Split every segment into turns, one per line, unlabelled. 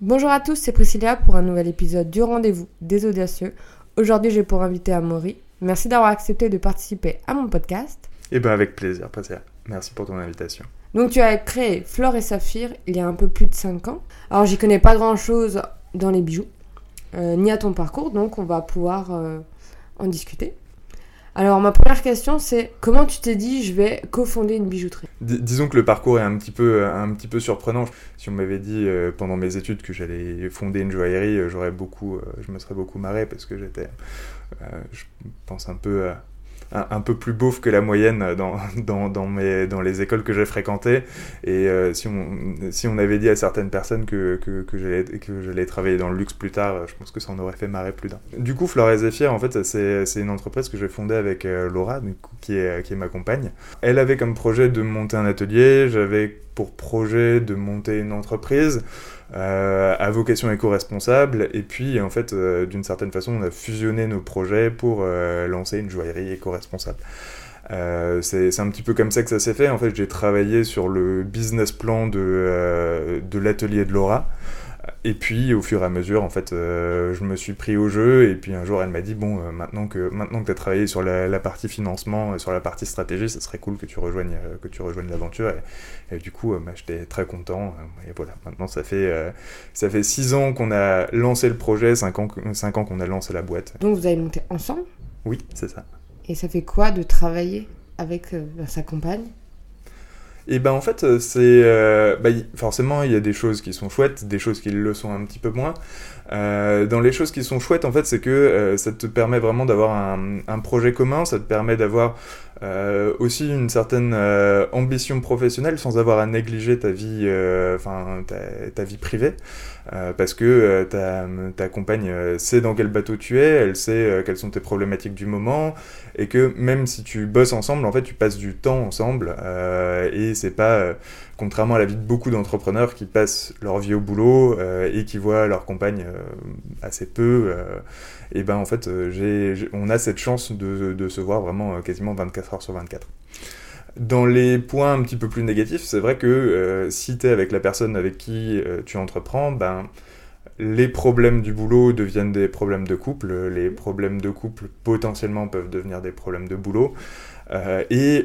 Bonjour à tous, c'est Priscilla pour un nouvel épisode du rendez-vous des audacieux. Aujourd'hui, j'ai pour invité Amaury. Merci d'avoir accepté de participer à mon podcast.
Eh ben avec plaisir, Priscilla. Merci pour ton invitation.
Donc tu as créé Flore et Saphir il y a un peu plus de 5 ans. Alors j'y connais pas grand-chose dans les bijoux, euh, ni à ton parcours, donc on va pouvoir euh, en discuter. Alors ma première question c'est comment tu t'es dit je vais cofonder une bijouterie?
Dis- disons que le parcours est un petit peu, un petit peu surprenant. Si on m'avait dit euh, pendant mes études que j'allais fonder une joaillerie, euh, j'aurais beaucoup, euh, je me serais beaucoup marré parce que j'étais, euh, je pense un peu, euh, un, peu plus beauf que la moyenne dans, dans, dans, mes, dans les écoles que j'ai fréquentées. Et euh, si, on, si on avait dit à certaines personnes que, que, que j'allais travailler dans le luxe plus tard, je pense que ça en aurait fait marrer plus d'un. Du coup, Flore et Zephyr, en fait, c'est une entreprise que j'ai fondée avec euh, Laura, du qui, est, qui est ma compagne. Elle avait comme projet de monter un atelier, j'avais pour projet de monter une entreprise euh, à vocation éco-responsable, et puis en fait, euh, d'une certaine façon, on a fusionné nos projets pour euh, lancer une joaillerie éco-responsable. Euh, c'est un petit peu comme ça que ça s'est fait. En fait, j'ai travaillé sur le business plan de, de l'atelier de Laura. Et puis, au fur et à mesure, en fait, euh, je me suis pris au jeu. Et puis, un jour, elle m'a dit Bon, euh, maintenant que, maintenant que tu as travaillé sur la, la partie financement, et sur la partie stratégie, ça serait cool que tu rejoignes, euh, que tu rejoignes l'aventure. Et, et du coup, euh, bah, j'étais très content. Euh, Et voilà, maintenant, ça fait, euh, ça fait six ans qu'on a lancé le projet, cinq ans, cinq ans qu'on a lancé la boîte.
Donc vous avez monté ensemble?
Oui, c'est ça.
et ça fait quoi de travailler avec euh, sa compagne?
Et ben en fait, euh, c'est euh, bah, forcément il y a des choses qui sont chouettes, des choses qui le sont un petit peu moins. Euh, dans les choses qui sont chouettes, en fait, c'est que ça te permet vraiment d'avoir un, projet commun, ça te permet d'avoir aussi une certaine ambition professionnelle sans avoir à négliger ta vie, enfin ta vie privée, Euh, parce que euh, ta, ta compagne euh, sait dans quel bateau tu es, elle sait euh, quelles sont tes problématiques du moment, et que même si tu bosses ensemble, en fait, tu passes du temps ensemble, euh, et c'est pas contrairement à la vie de beaucoup d'entrepreneurs qui passent leur vie au boulot et qui voient leur compagne assez peu, et ben en fait, j'ai, j'ai- on a cette chance de, de se voir vraiment quasiment 24 heures sur 24. Dans les points un petit peu plus négatifs, c'est vrai que euh, si tu es avec la personne avec qui euh, tu entreprends, ben les problèmes du boulot deviennent des problèmes de couple, les problèmes de couple potentiellement peuvent devenir des problèmes de boulot. Euh, et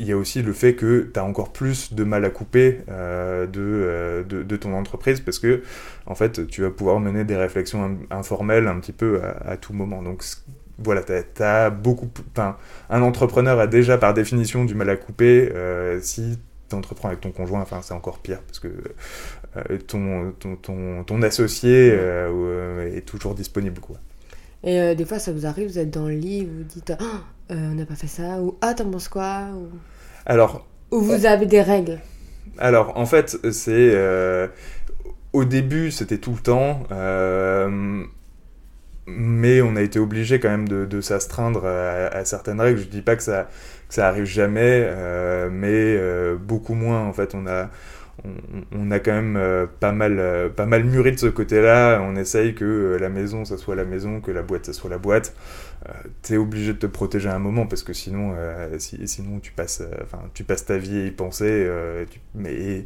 il y a aussi le fait que tu as encore plus de mal à couper euh, de, euh, de, de ton entreprise parce que en fait tu vas pouvoir mener des réflexions in- informelles un petit peu à, à tout moment. Donc voilà, as, beaucoup. un entrepreneur a déjà par définition du mal à couper. euh, si tu entreprends avec ton conjoint, enfin c'est encore pire parce que euh, ton, ton, ton, ton associé euh, est toujours disponible. Quoi.
Et des fois, ça vous arrive, vous êtes dans le lit, vous dites Ah, euh, on n'a pas fait ça, ou Ah, t'en penses quoi ou...
Alors,
ou vous avez des règles.
Alors, en fait, c'est. au début, c'était tout le temps. Mais on a été obligé quand même de, s'astreindre à, certaines règles. Je dis pas que ça, ça arrive jamais, euh, mais euh, beaucoup moins. En fait, on a, on, a quand même euh, pas, mal, pas mal mûri de ce côté-là. On essaye que la maison, ça soit la maison, que la boîte, ça soit la boîte. T'es obligé de te protéger à un moment parce que sinon, si- sinon tu, passes, tu passes ta vie à y penser, tu- mais,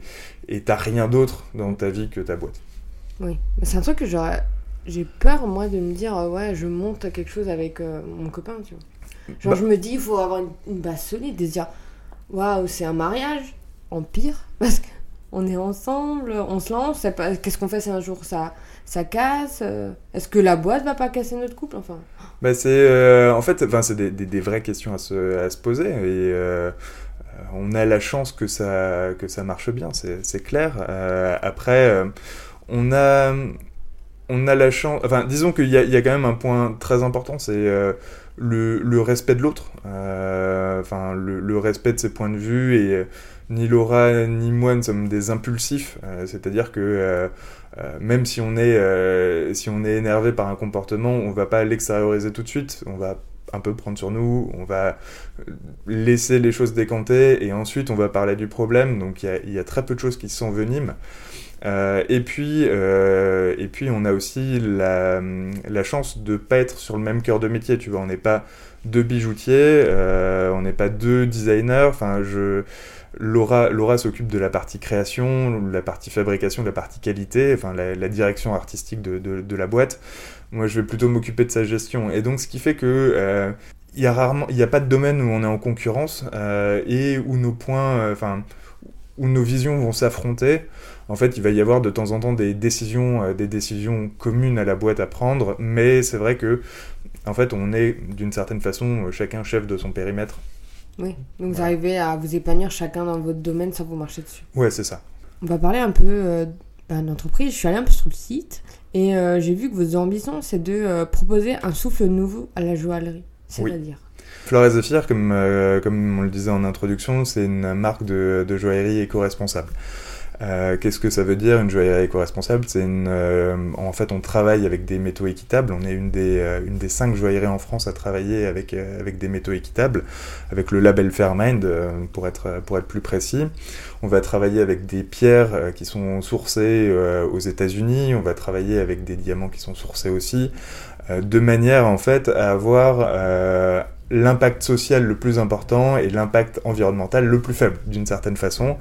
et t'as rien d'autre dans ta vie que ta boîte.
Oui, c'est un truc que j'aurais. J'ai peur, moi, de me dire, ouais, je monte quelque chose avec euh, mon copain, tu vois. Genre,
Bah-
je me dis, il faut avoir une, une base solide et se dire, waouh, c'est un mariage, en pire, parce qu'on est ensemble, on se lance, qu'est-ce qu'on fait si un jour ça, ça casse euh, Est-ce que la boîte va pas casser notre couple Enfin,
Bah c'est euh, en fait enfin c'est des, des, des vraies questions à se, à se poser et euh, on a la chance que ça que ça marche bien c'est clair. Euh, après on a on a la chance enfin disons qu'il y a, quand même un point très important c'est euh, le, respect de l'autre Euh, enfin le, respect de ses points de vue et euh, ni Laura ni moi ne sommes des impulsifs c'est-à-dire que même si on est si on est énervé par un comportement, on va pas l'extérioriser tout de suite. On va un peu prendre sur nous, on va laisser les choses décanter et ensuite on va parler du problème. Donc il y a, très peu de choses qui s'enveniment. Euh, et puis euh, et puis on a aussi la, chance de pas être sur le même cœur de métier. Tu vois, on n'est pas deux bijoutiers, euh, on n'est pas deux designers. Laura, s'occupe de la partie création, la partie fabrication, la partie qualité, enfin la, direction artistique de, de, la boîte. Moi, je vais plutôt m'occuper de sa gestion. Et donc, ce qui fait que il y a rarement, il n'y a pas de domaine où on est en concurrence et où nos points, enfin, où nos visions vont s'affronter en fait, il va y avoir de temps en temps des décisions, euh, des décisions communes à la boîte à prendre, mais c'est vrai que, en fait, on est d'une certaine façon euh, chacun chef de son périmètre.
Oui, donc vous arrivez à vous épanouir chacun dans votre domaine sans vous marcher dessus.
Ouais, c'est ça.
On va parler un peu euh, bah, d'entreprise. Je suis allée un peu sur le site et j'ai vu que vos ambitions, c'est de proposer un souffle nouveau à la joaillerie. C'est-à-dire
Fleur et Zephyr, comme, comme on le disait en introduction, c'est une marque de, de joaillerie éco-responsable. Euh, qu'est-ce que ça veut dire une joaillerie éco-responsable? C'est une, euh, en fait, on travaille avec des métaux équitables. On est une des, euh, une des cinq joailleries en France à travailler avec, avec des métaux équitables, avec le label Fairmind pour être, pour être plus précis. On va travailler avec des pierres qui sont sourcées aux États-Unis. On va travailler avec des diamants qui sont sourcés aussi, de manière en fait à avoir l'impact social le plus important et l'impact environnemental le plus faible d'une certaine façon.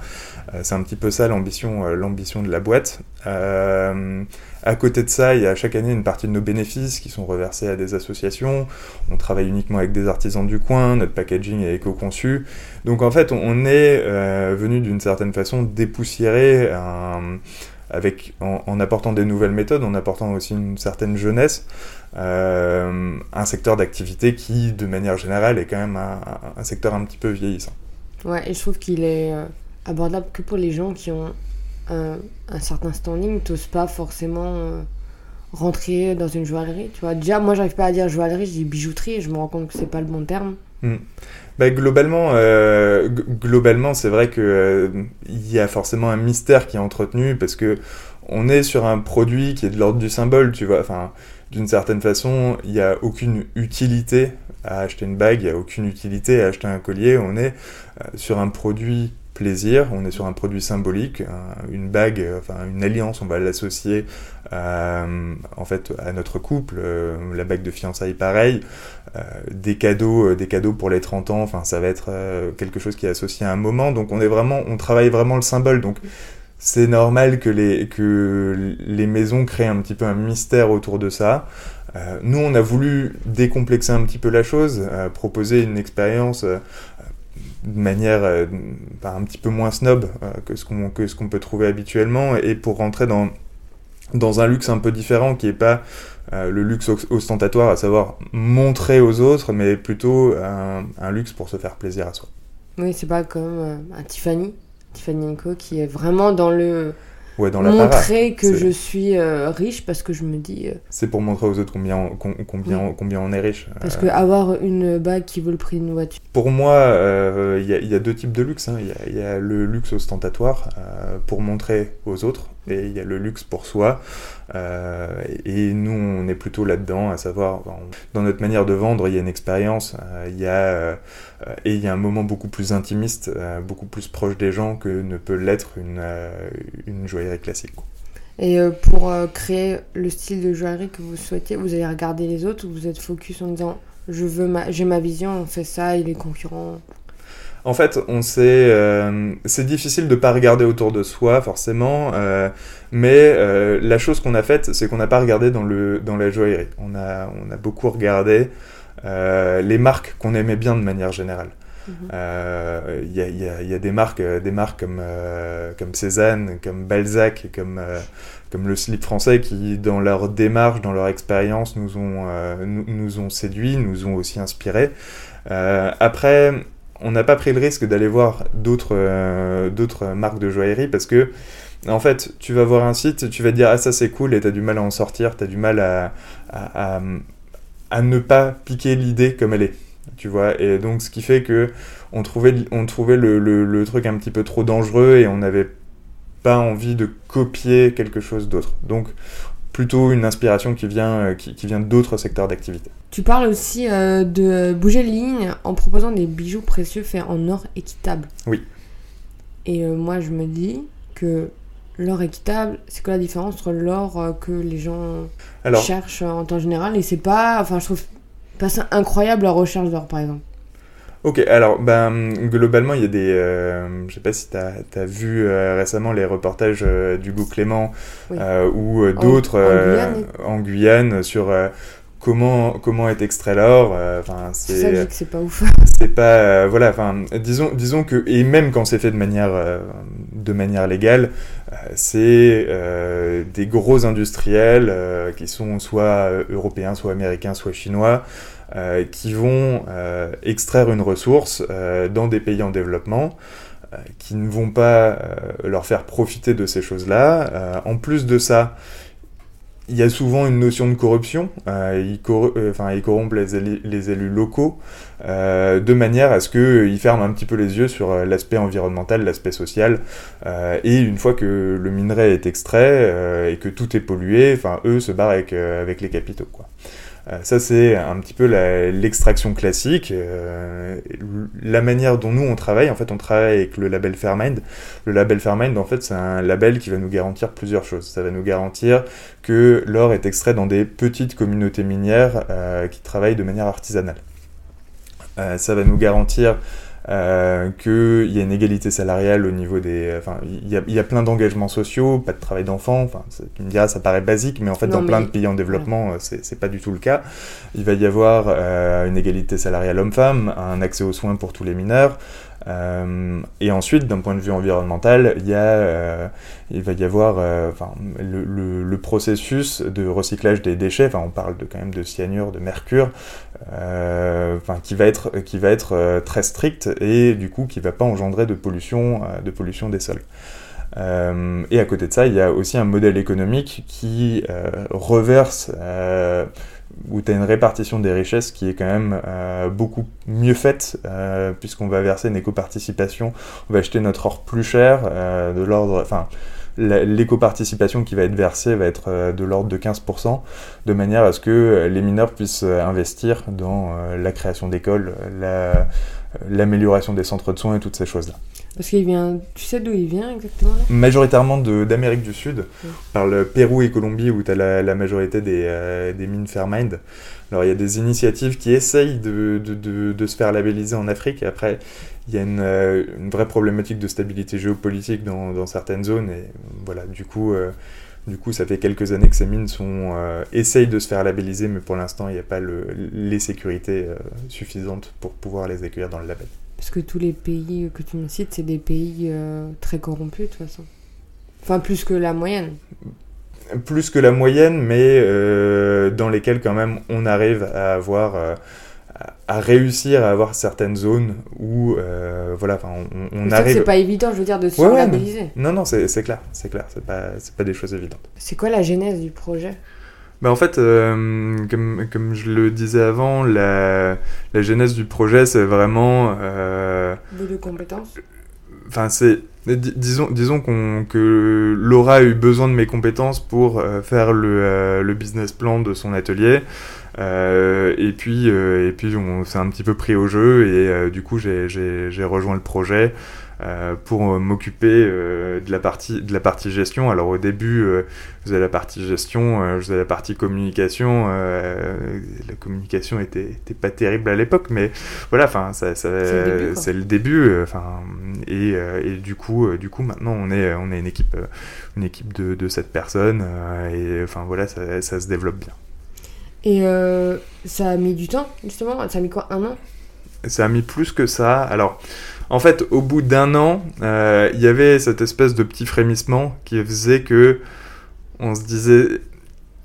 Euh, c'est un petit peu ça l'ambition, euh, l'ambition de la boîte. Euh, à côté de ça, il y a chaque année une partie de nos bénéfices qui sont reversés à des associations. On travaille uniquement avec des artisans du coin, notre packaging est éco-conçu. Donc en fait, on est venu d'une certaine façon dépoussiérer avec, en, apportant des nouvelles méthodes, en apportant aussi une certaine jeunesse, euh, un secteur d'activité qui, de manière générale, est quand même un, secteur un petit peu vieillissant.
Ouais, et je trouve qu'il est euh, abordable que pour les gens qui ont un, certain standing, n'osent pas forcément euh, rentrer dans une joaillerie. Tu vois, déjà, moi, j'arrive pas à dire joaillerie, je dis bijouterie, et je me rends compte que c'est pas le bon terme.
Hmm. Bah, globalement, euh, globalement, c'est vrai que euh, y a forcément un mystère qui est entretenu parce que on est sur un produit qui est de l'ordre du symbole, tu vois. Enfin, d'une certaine façon, il n'y a aucune utilité à acheter une bague, il n'y a aucune utilité à acheter un collier. On est euh, sur un produit plaisir, on est sur un produit symbolique, une bague, enfin une alliance, on va l'associer euh, en fait à notre couple, euh, la bague de fiançailles pareil, des cadeaux, des cadeaux pour les 30 ans, enfin ça va être quelque chose qui est associé à un moment, donc on est vraiment, on travaille vraiment le symbole, donc c'est normal que les, que les maisons créent un petit peu un mystère autour de ça. nous, on a voulu décomplexer un petit peu la chose, proposer une expérience de manière euh, un petit peu moins snob euh, que ce qu'on que ce qu'on peut trouver habituellement. Et pour rentrer dans dans un luxe un peu différent qui est pas euh, le luxe ostentatoire à savoir montrer aux autres mais plutôt un, luxe pour se faire plaisir à soi.
Oui, c'est pas comme un Tiffany, Tiffany Co qui est vraiment dans le
dans
montrer que je suis euh, riche parce que je me dis. Euh,
c'est pour montrer aux autres combien, on, combien, combien on est riche.
Parce que avoir une bague qui vaut le prix d'une voiture.
Pour moi, euh, il y, y, a deux types de luxe. Hein. Il y, a le luxe ostentatoire pour montrer aux autres et il y a le luxe pour soi. Euh, et nous, on est plutôt là-dedans, à savoir, dans notre manière de vendre, il y a une expérience, euh, il y a, euh, et il y a un moment beaucoup plus intimiste, beaucoup plus proche des gens que ne peut l'être une, une joaillerie classique.
Et pour créer le style de joaillerie que vous souhaitez, vous allez regarder les autres ou vous êtes focus en disant je veux j'ai ma vision, on fait ça et les concurrents
en fait, on sait, euh, c'est difficile de pas regarder autour de soi forcément, euh, mais euh, la chose qu'on a faite, c'est qu'on n'a pas regardé dans le dans la joaillerie. On a on a beaucoup regardé les marques qu'on aimait bien de manière générale. Mhm. Il y, a, y, a, y, a, des marques, des marques comme comme Cézanne, comme Balzac, comme comme le slip français qui, dans leur démarche, dans leur expérience, nous ont nous, nous, ont séduit, nous ont aussi inspiré. après on n'a pas pris le risque d'aller voir d'autres euh, d'autres marques de joaillerie parce que en fait, tu vas voir un site, tu vas te dire ah ça c'est cool et tu as du mal à en sortir, tu as du mal à, ne pas piquer l'idée comme elle est. Tu vois, et donc ce qui fait que on trouvait, on trouvait le, le, truc un petit peu trop dangereux et on n'avait pas envie de copier quelque chose d'autre. Donc plutôt une inspiration qui vient, euh, qui, qui vient d'autres secteurs d'activité.
Tu parles aussi euh, de bouger les lignes en proposant des bijoux précieux faits en or équitable.
Oui.
Et euh, moi, je me dis que l'or équitable, c'est quoi la différence entre l'or que les gens cherchent en temps général et c'est pas. Enfin, je trouve pas ça incroyable la recherche d'or, par exemple.
Ok, alors ben, globalement, il y a des. Euh, je sais pas si tu as, vu euh, récemment les reportages euh, d'Hugo Clément ou d'autres en, Guyane sur comment, comment est extrait l'or. Enfin,
c'est ça que c'est pas ouf.
c'est pas. voilà, enfin, disons, disons que. Et même quand c'est fait de manière, de manière légale, c'est des gros industriels qui sont soit européens, soit américains, soit chinois. Euh, qui vont euh, extraire une ressource euh, dans des pays en développement, qui ne vont pas leur faire profiter de ces choses-là. en plus de ça, il y a souvent une notion de corruption. ils, corrompent les, élus, locaux de manière à ce qu'ils ferment un petit peu les yeux sur l'aspect environnemental, l'aspect social. et une fois que le minerai est extrait et que tout est pollué, enfin, eux se barrent avec, les capitaux. Euh, ça, c'est un petit peu l'extraction classique. Euh, la manière dont nous, on travaille, en fait, on travaille avec le label Fairmind. Le label Fairmind, en fait, c'est un label qui va nous garantir plusieurs choses. Ça va nous garantir que l'or est extrait dans des petites communautés minières euh, qui travaillent de manière artisanale. ça va nous garantir euh, qu'il y a une égalité salariale au niveau des... Enfin, il y a, y a plein d'engagements sociaux, pas de travail d'enfant, enfin, tu me diras, ça paraît basique, mais en fait, dans plein de pays en développement, c'est pas du tout le cas. Il va y avoir euh, une égalité salariale homme-femme, un accès aux soins pour tous les mineurs, euh, et ensuite, d'un point de vue environnemental, il, euh, va y avoir euh, le, processus de recyclage des déchets, on parle de, quand même de cyanure, de mercure, qui va être, très strict et du coup qui ne va pas engendrer de pollution des sols. et à côté de ça, il y a aussi un modèle économique qui reverse où tu as une répartition des richesses qui est quand même euh, beaucoup mieux faite, euh, puisqu'on va verser une éco-participation, on va acheter notre or plus cher, euh, de l'ordre, enfin, l'éco-participation qui va être versée va être de l'ordre de 15%, de manière à ce que les mineurs puissent investir dans la création d'écoles, l'amélioration des centres de soins et toutes ces choses-là.
Parce qu'il vient. Tu sais d'où il vient exactement
Majoritairement d'Amérique du Sud, par le Pérou et Colombie où tu as la, majorité des, euh, des mines Fairmind. Alors il y a des initiatives qui essayent de, de, de, se faire labelliser en Afrique. Et après, il y a une, euh, une vraie problématique de stabilité géopolitique dans, dans, certaines zones. Et voilà, du coup. Euh, du coup, ça fait quelques années que ces mines sont, essayent de se faire labelliser, mais pour l'instant, il n'y a pas le, les sécurités suffisantes pour pouvoir les accueillir dans le label.
Parce que tous les pays que tu me cites, c'est des pays euh, très corrompus de toute façon. Enfin, plus que la moyenne.
Plus que la moyenne, mais euh, dans lesquels quand même on arrive à avoir... Euh, à réussir à avoir certaines zones où voilà on, on arrive
c'est pas évident je veux dire de se ouais,
non non c'est clair c'est clair c'est pas c'est pas des choses évidentes
c'est quoi la genèse du projet?
Bah en fait, euh, comme, comme, je le disais avant, la, la genèse du projet, c'est vraiment...
Euh, de compétences
Enfin, c'est... Disons, disons qu'on, que Laura a eu besoin de mes compétences pour euh, faire le, le, business plan de son atelier. et puis, et puis on s'est un petit peu pris au jeu et du coup j'ai, j'ai rejoint le projet. Euh, pour m'occuper euh, de, la partie, de la partie gestion. Alors au début, euh, vous avez la partie gestion, vous avez la partie communication. la communication était, était, pas terrible à l'époque, mais voilà, enfin, ça, ça c'est le début. Enfin, et, et, du coup, du coup, maintenant, on est, on est une équipe, une équipe de, de 7 personnes, et enfin voilà, ça, ça se développe bien.
Et ça a mis du temps, justement? Ça a mis quoi Un an?
Ça a mis plus que ça. Alors, en fait, au bout d'un an, euh, il y avait cette espèce de petit frémissement qui faisait que on se disait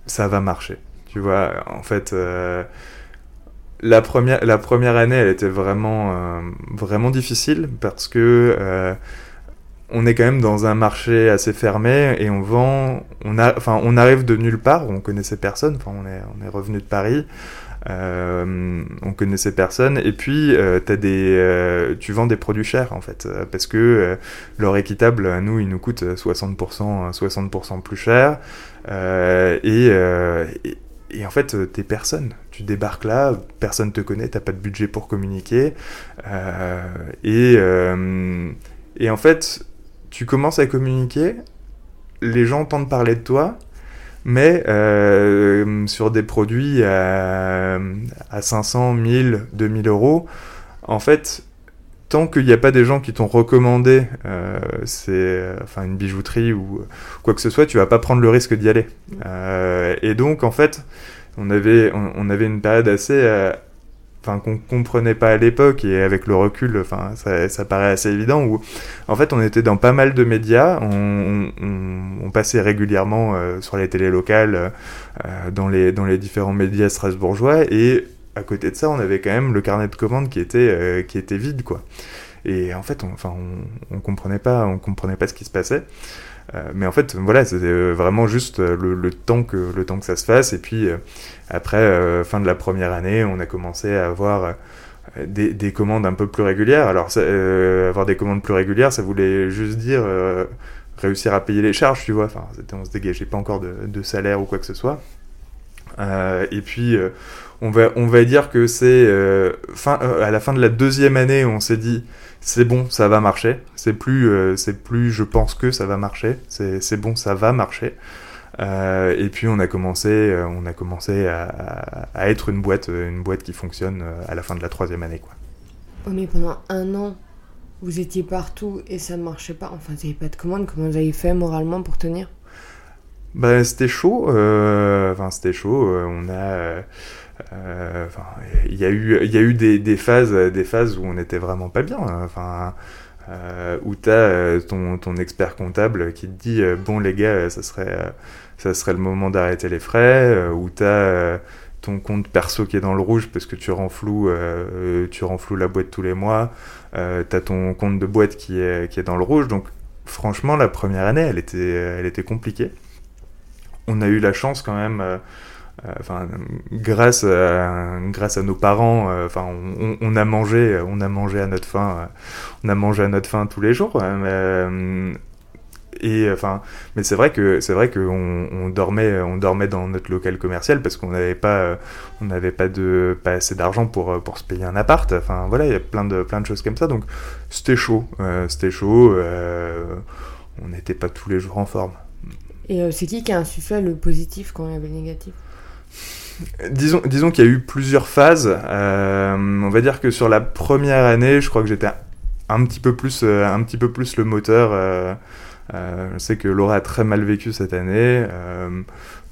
ça va marcher. Tu vois, en fait, euh, la, première, année, elle était vraiment, euh, difficile parce que on est quand même dans un marché assez fermé et on vend, on, a, on arrive de nulle part, on connaissait personne, on est revenu de Paris. Euh, on connaissait personne. Et puis, euh, des, euh, tu vends des produits chers, en fait, parce que l'or équitable, à nous, il nous coûte 60%, 60 plus cher. Et, et, en fait, t'es personne. Tu débarques là, personne te connaît, t'as pas de budget pour communiquer. et, et en fait, tu commences à communiquer, les gens entendent parler de toi, mais euh, sur des produits à, à 500, 1000, 2000 euros, en fait, tant qu'il n'y a pas des gens qui t'ont recommandé euh, enfin une bijouterie ou quoi que ce soit, tu vas pas prendre le risque d'y aller. Euh, et donc en fait, on avait on, avait une période assez enfin qu'on comprenait pas à l'époque et avec le recul enfin ça, paraît assez évident où en fait on était dans pas mal de médias on passait régulièrement euh, sur les télés locales euh, dans les dans les différents médias strasbourgeois et à côté de ça, on avait quand même le carnet de commandes qui était, euh, qui était vide, quoi. Et en fait, on, enfin, on, on, comprenait pas, on comprenait pas ce qui se passait. Euh, mais en fait, voilà, c'était euh, vraiment juste le, le, temps que le temps que ça se fasse. Et puis après, fin de la première année, on a commencé à avoir des, des, commandes un peu plus régulières. Alors, avoir des commandes plus régulières, ça voulait juste dire réussir à payer les charges, tu vois. Enfin, on se dégageait pas encore de, salaire ou quoi que ce soit. Et puis on va, on va dire que c'est euh, euh, à la fin de la deuxième année, on s'est dit c'est bon, ça va marcher. C'est plus, euh, plus, je pense que ça va marcher. C'est bon, ça va marcher. et puis on a commencé, on a commencé à, à, être une boîte, une boîte qui fonctionne à la fin de la troisième année, quoi.
Oh, mais pendant un an, vous étiez partout et ça ne marchait pas. Enfin, vous n'avez pas de commande. Comment vous avez fait moralement pour tenir?
Bah, c'était chaud. Enfin, c'était chaud. On a euh, il y a eu, y a eu des, des, phases, des phases où on n'était vraiment pas bien. Hein. Enfin, euh, où tu as euh, ton, ton, expert comptable qui te dit bon les gars, ça serait, ça serait le moment d'arrêter les frais. où tu as ton compte perso qui est dans le rouge parce que tu renfloues, tu renfloues la boîte tous les mois. Euh, tu as ton compte de boîte qui est, qui est dans le rouge. Donc franchement, la première année, elle était, elle était compliquée. On a eu la chance quand même euh, enfin grâce à, grâce à nos parents euh, enfin on, a mangé on a mangé à notre faim euh, on a mangé à notre faim tous les jours et enfin mais c'est vrai que c'est vrai que on, on, dormait on dormait dans notre local commercial parce qu'on n'avait pas on n'avait pas de pas assez d'argent pour pour se payer un appart. Enfin voilà il y a plein de plein de choses comme ça. Donc c'était chaud c'était chaud on n'était pas tous les jours en forme
et c'est qui qui a insufflé le positif quand il y avait le négatif?
Disons, disons qu'il y a eu plusieurs phases. Euh, on va dire que sur la première année, je crois que j'étais un petit peu plus, euh, un petit peu plus le moteur. Euh, euh, je sais que Laura a très mal vécu cette année. Euh,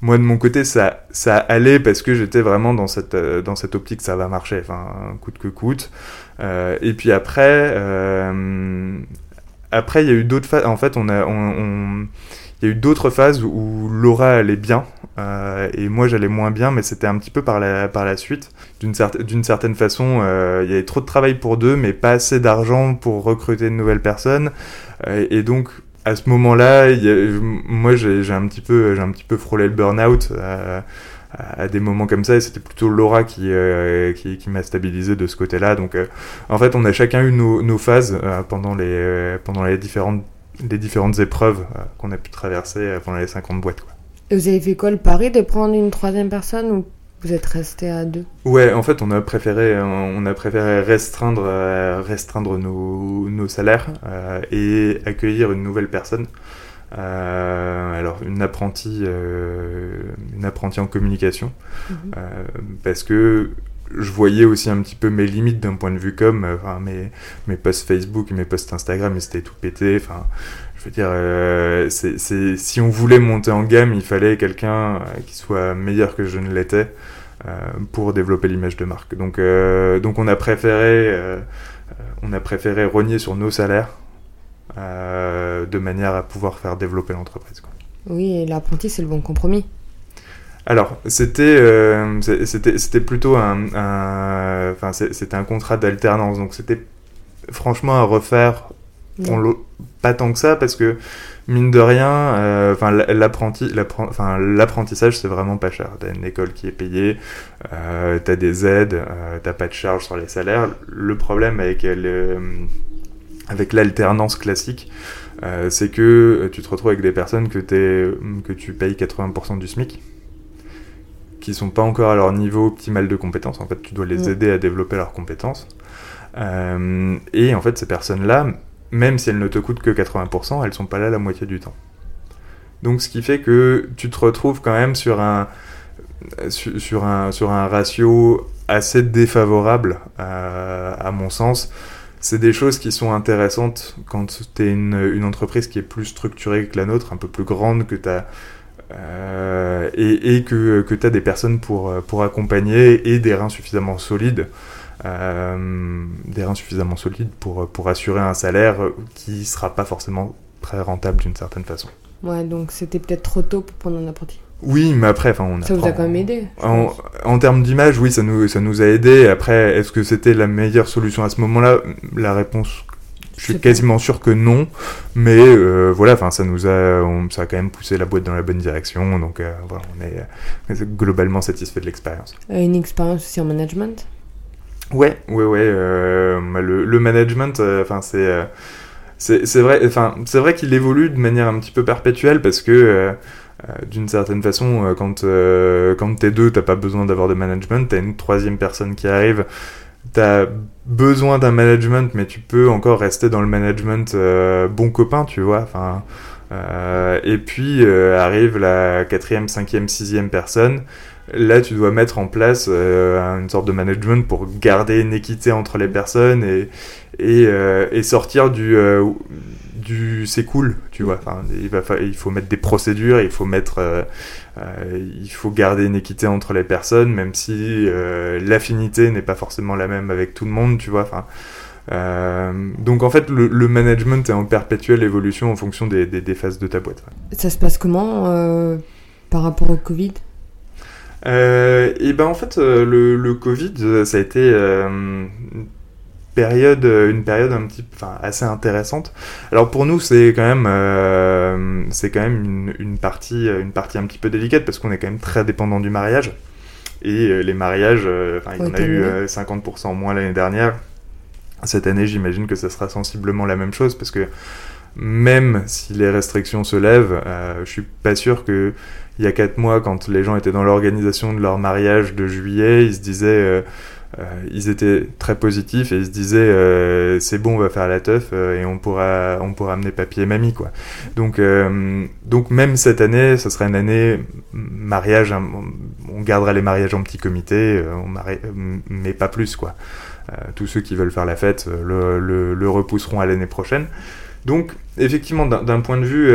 moi de mon côté, ça, ça allait parce que j'étais vraiment dans cette, euh, dans cette optique, ça va marcher, enfin coûte que coûte. et puis après, après il y a eu d'autres phases. En fait, on a, il y a eu d'autres phases où Laura allait bien euh, et moi j'allais moins bien, mais c'était un petit peu par la, par la suite. D'une d'une certaine façon, euh, il y avait trop de travail pour deux, mais pas assez d'argent pour recruter de nouvelles personnes. Euh, et donc à ce moment-là, moi j'ai un petit peu j'ai un petit peu frôlé le burn-out. Euh, à des moments comme ça, et c'était plutôt Laura qui, euh, qui, qui m'a stabilisé de ce côté-là. Donc, euh, en fait, on a chacun eu nos, nos phases euh, pendant, les, pendant les différentes les différentes épreuves euh, qu'on a pu traverser euh, pendant les 50 boîtes. Quoi.
Et vous avez fait quoi le pari de prendre une troisième personne ou vous êtes resté à deux?
Ouais, en fait, on a préféré, on a préféré restreindre, euh, restreindre nos, nos salaires euh, et accueillir une nouvelle personne. Euh, alors, une apprentie, une apprentie en communication, mm -hmm. parce que je voyais aussi un petit peu mes limites d'un point de vue comme euh, mes, mes posts Facebook, mes posts Instagram, c'était tout pété. Enfin, je veux dire, euh, si on voulait monter en gamme, il fallait quelqu'un euh, qui soit meilleur que je ne l'étais pour développer l'image de marque. Donc, donc on a préféré, on a préféré rogner sur nos salaires de manière à pouvoir faire développer l'entreprise.
Oui, l'apprenti, c'est le bon compromis.
Alors, c'était euh, c'était c'était plutôt un, un enfin c'était un contrat d'alternance, donc c'était franchement à refaire. On pas tant que ça parce que mine de rien, enfin euh, l'apprenti, enfin l'apprentissage c'est vraiment pas cher. T'as une école qui est payée, euh, t'as des aides, euh, t'as pas de charges sur les salaires. Le problème avec le, avec l'alternance classique, euh, c'est que tu te retrouves avec des personnes que, es, que tu payes 80% du SMIC qui sont pas encore à leur niveau optimal de compétences. En fait, tu dois les aider à développer leurs compétences. Euh, et en fait, ces personnes-là, même si elles ne te coûtent que 80%, elles sont pas là la moitié du temps. Donc, ce qui fait que tu te retrouves quand même sur un, sur, sur un, sur un ratio assez défavorables à mon sens. C'est des choses qui sont intéressantes quand tu es une, une, entreprise qui est plus structurée que la nôtre, un peu plus grande, que tu as euh, et, que, que tu as des personnes pour, pour accompagner et des reins suffisamment solides. Euh, des reins suffisamment solides pour, pour assurer un salaire qui sera pas forcément très rentable d'une certaine façon.
Ouais, donc c'était peut-être trop tôt pour prendre un apprenti.
Oui, mais après, enfin, on
Ça vous a quand même aidé.
En, en, termes d'image, oui, ça nous, ça nous a aidé. Après, est-ce que c'était la meilleure solution à ce moment-là? La réponse je suis quasiment sûr que non, mais euh, voilà, enfin ça nous a, ça a quand même poussé la boîte dans la bonne direction, donc euh, voilà, on est globalement satisfait de l'expérience.
Euh, une expérience aussi en management?
Ouais, ouais, ouais. Bah, le, le, management, enfin c'est, c'est vrai, enfin c'est vrai qu'il évolue de manière un petit peu perpétuelle parce que d'une certaine façon, quand, quand t'es deux, t'as pas besoin d'avoir de management, t'as une troisième personne qui arrive t'as besoin d'un management, mais tu peux encore rester dans le management euh, bon copain, tu vois. Enfin, euh, et puis euh, arrive la quatrième, cinquième, sixième personne. Là, tu dois mettre en place une sorte de management pour garder une équité entre les personnes et, et, et sortir du, du c'est cool, tu vois. Enfin, il, va, il faut mettre des procédures, il faut mettre euh, il faut garder une équité entre les personnes, même si euh, l'affinité n'est pas forcément la même avec tout le monde, tu vois. Enfin, euh, donc en fait, le, management est en perpétuelle évolution en fonction des, des, phases de ta boîte.
Ça se passe comment par rapport au Covid?
Et ben en fait, le, le Covid, ça a été période, euh, une période un petit, enfin, assez intéressante. Alors pour nous, c'est quand même, euh, c'est quand même une, une, partie, une partie un petit peu délicate parce qu'on est quand même très dépendant du mariage. Et euh, les mariages, enfin, il y en a eu 50% moins l'année dernière. Cette année, j'imagine que ça sera sensiblement la même chose parce que même si les restrictions se lèvent, je suis pas sûr que il y a 4 mois, quand les gens étaient dans l'organisation de leur mariage de juillet, ils se disaient euh, ils étaient très positifs et ils se disaient euh, c'est bon on va faire la teuf euh, et on pourra on pourra amener papy et mamie quoi. Donc donc même cette année ce sera une année mariage hein, on gardera les mariages en petit comité on mais pas plus quoi. Tous ceux qui veulent faire la fête le, le, le repousseront à l'année prochaine. Donc effectivement d'un point de vue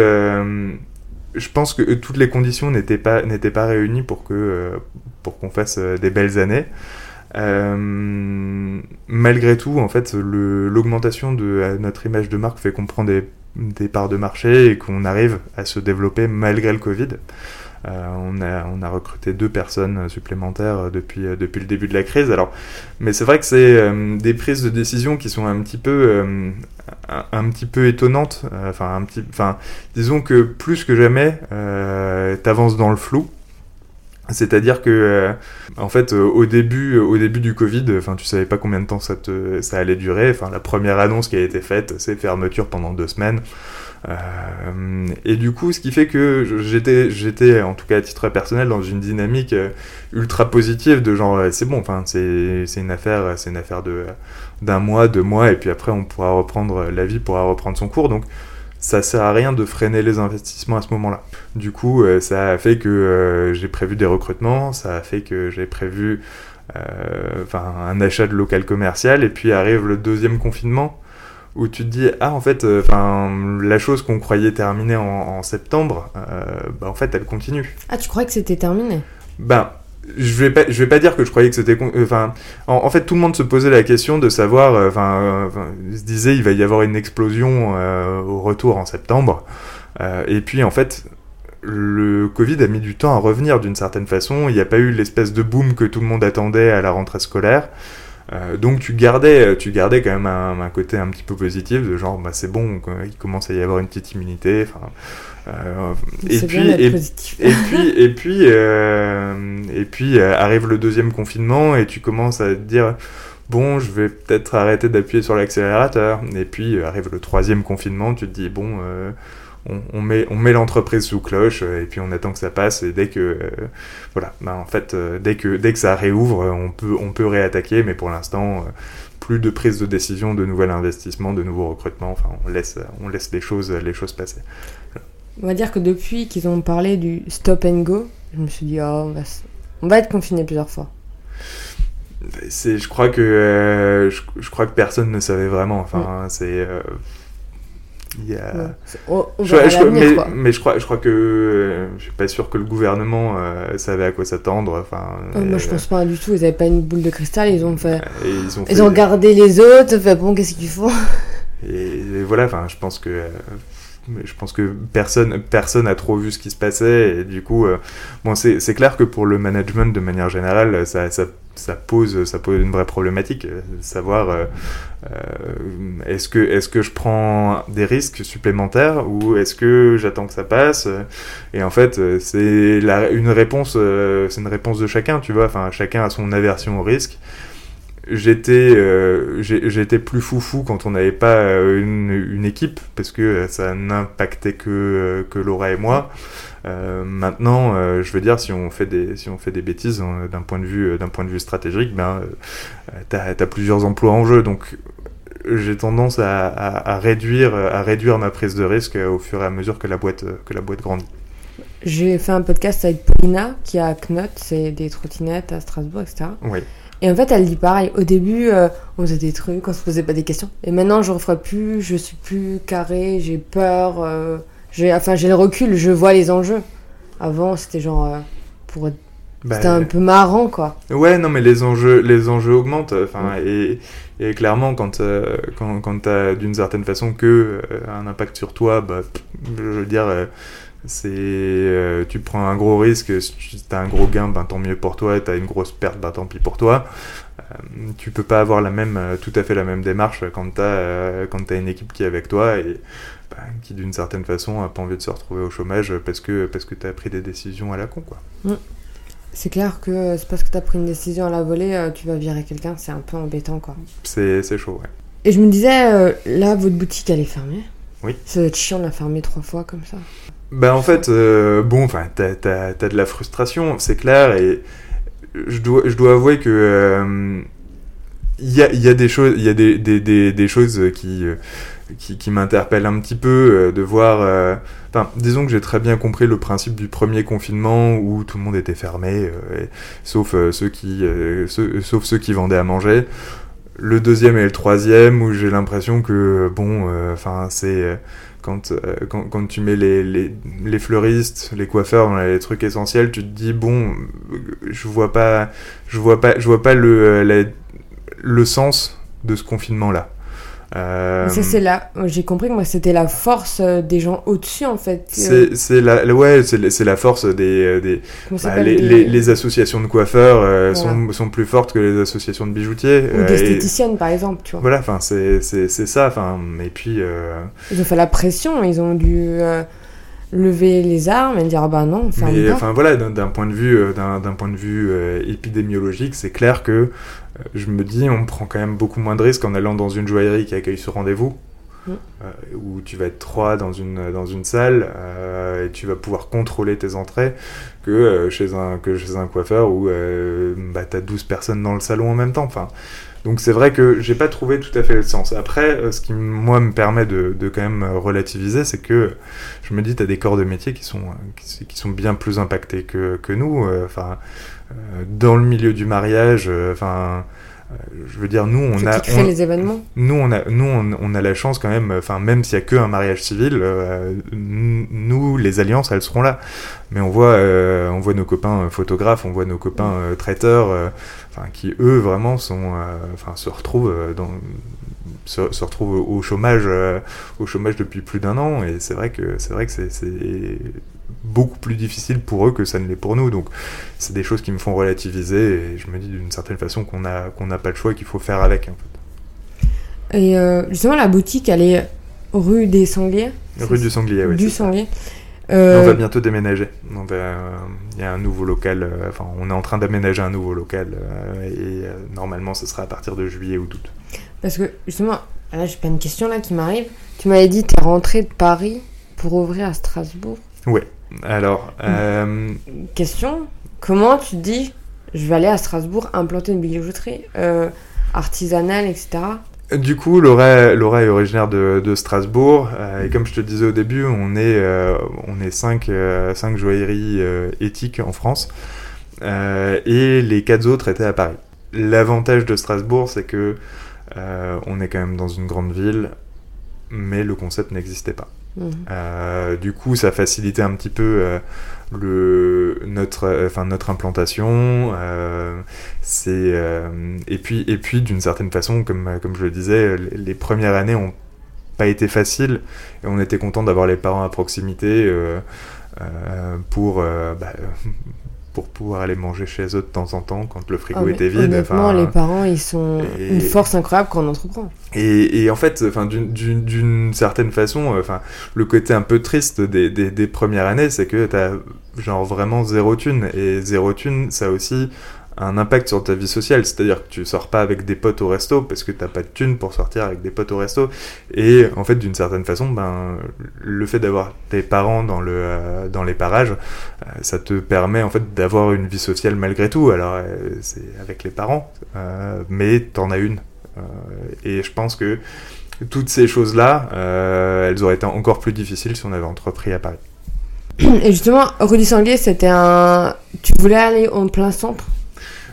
je pense que toutes les conditions n'étaient pas n'étaient pas réunies pour que pour qu'on fasse des belles années euh, malgré tout, en fait, l'augmentation de notre image de marque fait qu'on prend des, parts de marché et qu'on arrive à se développer malgré le Covid. Euh, on, a, recruté deux personnes supplémentaires depuis, le début de la crise. Alors, mais c'est vrai que c'est euh, des prises de décision qui sont un petit peu, un, petit peu étonnantes. Disons que plus que jamais, t'avances dans le flou. C'est-à-dire que, euh, en fait, euh, au début, au début du Covid, enfin, tu savais pas combien de temps ça, ça allait durer. Enfin, la première annonce qui a été faite, c'est fermeture pendant deux semaines. Euh, et du coup, ce qui fait que j'étais, j'étais, en tout cas à titre personnel, dans une dynamique ultra positive de genre, c'est bon, enfin, c'est, c'est une affaire, c'est une affaire de d'un mois, deux mois, et puis après, on pourra reprendre la vie, pourra reprendre son cours. Donc, ça sert à rien de freiner les investissements à ce moment-là. Du coup, euh, ça a fait que euh, j'ai prévu des recrutements, ça a fait que j'ai prévu euh, un achat de local commercial, et puis arrive le deuxième confinement où tu te dis ah en fait enfin la chose qu'on croyait terminée en, septembre bah, en fait elle continue
ah tu croyais que c'était terminé?
Ben je vais pas je vais pas dire que je croyais que c'était enfin en, fait tout le monde se posait la question de savoir euh, enfin euh, se disait il va y avoir une explosion euh, au retour en septembre et puis en fait le Covid a mis du temps à revenir d'une certaine façon il n'y a pas eu l'espèce de boom que tout le monde attendait à la rentrée scolaire donc tu gardais, tu gardais quand même un, un, côté un petit peu positif de genre bah c'est bon, il commence à y avoir une petite immunité.
Euh, et, puis, et, puis,
et, puis, euh, et puis, euh, arrive le deuxième confinement et tu commences à te dire bon, je vais peut-être arrêter d'appuyer sur l'accélérateur. Et puis arrive le troisième confinement, tu te dis bon, on, met, on met l'entreprise sous cloche et puis on attend que ça passe. Et dès que, voilà, bah, en fait, dès que, dès que ça réouvre, on peut, on peut réattaquer, mais pour l'instant, plus de prise de décision, de nouvel investissement, de nouveaux recrutements. Enfin, on laisse, on laisse les choses, les choses passer.
On va dire que depuis qu'ils ont parlé du stop and go, je me suis dit, oh, on va, on va être confiné plusieurs fois.
c'est, je crois que euh, je, je crois que personne ne savait vraiment. Enfin, c'est. euh, il y a-
Ouais. C'est- On, on
Je-
verra
je-
l'avenir,
mais, je crois, je crois que euh, je suis pas sûr que le gouvernement euh, savait à quoi s'attendre. Enfin,
Euh, moi, je
euh,
pense pas du tout. Ils avaient pas une boule de cristal. Ils ont fait.
ils ont,
Ils
fait-
ont regardé les autres. Fait bon, qu'est-ce qu'ils font?
Et, et voilà, enfin, je pense que euh, je pense que personne personne a trop vu ce qui se passait et du coup, euh, bon, c'est clair que pour le management de manière générale, ça, ça, ça pose ça pose une vraie problématique, euh, savoir euh, euh, est-ce que est-ce que je prends des risques supplémentaires ou est-ce que j'attends que ça passe et en fait c'est une réponse c'est une réponse de chacun tu vois enfin chacun a son aversion au risque j'étais euh, j'étais plus foufou quand on n'avait pas euh, une, une équipe parce que euh, ça n'impactait que que Laura et moi. Euh, maintenant euh, je veux dire si on fait des si on fait des bêtises hein, d'un point de vue d'un point de vue stratégique ben t'as as plusieurs emplois en jeu. Donc j'ai tendance à, à, à réduire à réduire ma prise de risque au fur et à mesure que la boîte que la boîte grandit.
J'ai fait un podcast avec Paulina qui a Knot, c'est des trottinettes à Strasbourg, etc.
oui
Et en fait, elle dit pareil. Au début, euh, on faisait des trucs, on se posait pas des questions. Et maintenant, je referai plus, je suis plus carré, j'ai peur. euh, j'ai, enfin, j'ai le recul, je vois les enjeux. Avant, c'était genre. euh, pour être-
Bah,
C'était un peu marrant, quoi.
Ouais, non, mais les enjeux, les enjeux augmentent. Enfin, et, et clairement, quand, euh, quand, quand t'as d'une certaine façon que euh, un impact sur toi, bah, pff, je veux dire, euh, c'est, euh, tu prends un gros risque. Si tu as un gros gain, ben tant mieux pour toi. T'as une grosse perte, ben tant pis pour toi. Euh, tu peux pas avoir la même, euh, tout à fait la même démarche quand t'as, euh, quand t'as une équipe qui est avec toi et ben, qui d'une certaine façon a pas envie de se retrouver au chômage parce que parce que t'as pris des décisions à la con, quoi.
C'est clair que euh, c'est parce que t'as pris une décision à la volée, euh, tu vas virer quelqu'un, c'est un peu embêtant, quoi.
C'est, c'est chaud, ouais.
Et je me disais, euh, là, votre boutique, elle est fermée.
Oui.
Ça doit être chiant de la fermer trois fois comme ça.
Bah en fait, euh, bon, enfin, t'as, t'as, t'as de la frustration, c'est clair, et je dois, je dois avouer que euh, il y, a, y a des choses, il y a des, des, des, des choses qui, euh, qui, qui m'interpellent un petit peu euh, de voir. euh, Enfin, disons que j'ai très bien compris le principe du premier confinement où tout le monde était fermé, euh, et- sauf euh, ceux qui, euh, ceux- sauf ceux qui vendaient à manger. Le deuxième et le troisième où j'ai l'impression que bon, euh, enfin c'est euh, quand, euh, quand, tu mets les, les, fleuristes, les coiffeurs les trucs essentiels, tu te dis bon, je vois pas, je vois pas, je vois pas le, le sens de ce confinement là. Euh,
Ça, c'est là. J'ai compris que moi, c'était la force euh, des gens au-dessus, en fait.
C'est la, la- ouais, c'est la- la force des, euh, des bah, les,
des-
les, les associations de coiffeurs euh,
Voilà.
sont, sont plus fortes que les associations de bijoutiers.
Ou
euh, et-
d'esthéticiennes, par exemple, tu vois.
voilà, enfin c'est ça, enfin et puis
Ils ont fait la pression, ils ont dû lever les armes et dire, ah bah non,
enfin voilà, d'un point de vue, d'un d'un point de vue euh, épidémiologique, c'est clair que je me dis, on prend quand même beaucoup moins de risques en allant dans une joaillerie qui accueille ce rendez-vous,
Mm.
euh, où tu vas être trois dans une dans une salle euh, et tu vas pouvoir contrôler tes entrées, que euh, chez un que chez un coiffeur où bah, t'as 12 personnes dans le salon en même temps. Enfin, donc c'est vrai que j'ai pas trouvé tout à fait le sens. Après, ce qui moi me permet de, de quand même relativiser, c'est que je me dis t'as des corps de métier qui sont qui, qui sont bien plus impactés que, que nous. Enfin, dans le milieu du mariage, euh, enfin. euh, je veux dire, nous, on a,
qui créent
on-
les événements.
nous, on a, nous, on, on a la chance quand même, enfin, même s'il y a que un mariage civil, euh, nous, les alliances, elles seront là. Mais on voit, euh, on voit nos copains euh, photographes, on voit nos copains euh, traiteurs, euh, enfin, qui eux vraiment sont, euh, enfin, se retrouvent euh, dans, se, se retrouvent au chômage, euh, au chômage depuis plus d'un an. Et c'est vrai que, c'est vrai que c'est beaucoup plus difficile pour eux que ça ne l'est pour nous. Donc, c'est des choses qui me font relativiser. Et je me dis d'une certaine façon qu'on a, qu'on n'a pas le choix et qu'il faut faire avec. En fait.
Et euh, justement, la boutique, elle est rue des Sangliers.
Rue du Sanglier, oui.
du. Sanglier.
Et
Euh,
On va bientôt déménager. On euh, Il y a un nouveau local, enfin on est en train d'aménager un nouveau local et normalement ce sera à partir de juillet ou d'août.
Parce que justement, là j'ai pas une question là qui m'arrive. Tu m'avais dit t'es rentré de Paris pour ouvrir à Strasbourg.
Alors, euh,
Question comment tu te dis je vais aller à Strasbourg implanter une bijouterie euh, artisanale, etc.
du coup Laura, Laura est originaire de, de Strasbourg euh, et comme je te disais au début, on est, euh, on est cinq, cinq joailleries éthiques en France et les quatre autres étaient à Paris. l'avantage de Strasbourg, c'est que on est quand même dans une grande ville, mais le concept n'existait pas. Mhm. du coup, ça facilitait un petit peu le notre enfin notre implantation et puis et puis d'une certaine façon comme comme je le disais les premières années ont pas été faciles et on était content d'avoir les parents à proximité euh, pour, euh, bah, pour pouvoir aller manger chez eux de temps en temps quand le frigo ah, était vide.
Honnêtement, les parents, ils sont une force incroyable quand on entreprend.
Et, et en fait, enfin, d'une certaine façon, enfin, le côté un peu triste des, des, des premières années, c'est que t'as genre vraiment zéro thune. Et zéro thune, ça aussi un impact sur ta vie sociale. C'est-à-dire que tu sors pas avec des potes au resto parce que t'as pas de thunes pour sortir avec des potes au resto. Et en fait, d'une certaine façon, ben, le fait d'avoir tes parents dans, le, euh, dans les parages, euh, ça te permet en fait d'avoir une vie sociale malgré tout. Alors, euh, c'est avec les parents, mais t'en as une. et je pense que toutes ces choses-là, elles auraient été encore plus difficiles si on avait entrepris à Paris.
Et justement, Rudy Sanglier, c'était un. Tu voulais aller en plein centre?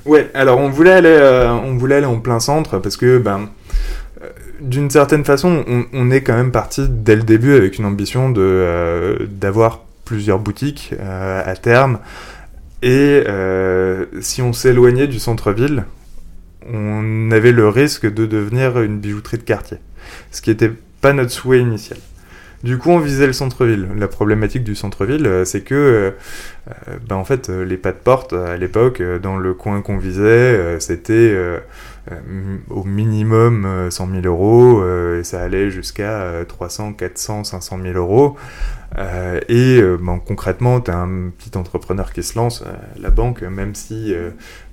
Ouais, alors on voulait aller, euh, on voulait aller en plein centre parce que, ben, euh, d'une certaine façon, on, est quand même parti dès le début avec une ambition de euh, d'avoir plusieurs boutiques à terme. Et si on s'éloignait du centre-ville, on avait le risque de devenir une bijouterie de quartier, ce qui n'était pas notre souhait initial. Du coup, on visait le centre-ville. La problématique du centre-ville, euh, c'est que, ben, en fait, les pas de porte à l'époque, dans le coin qu'on visait, c'était au minimum 100 000 euros et ça allait jusqu'à 300, 400, 500 000 euros. Euh, et euh, ben, concrètement, tu as un petit entrepreneur qui se lance, euh, la banque, même si,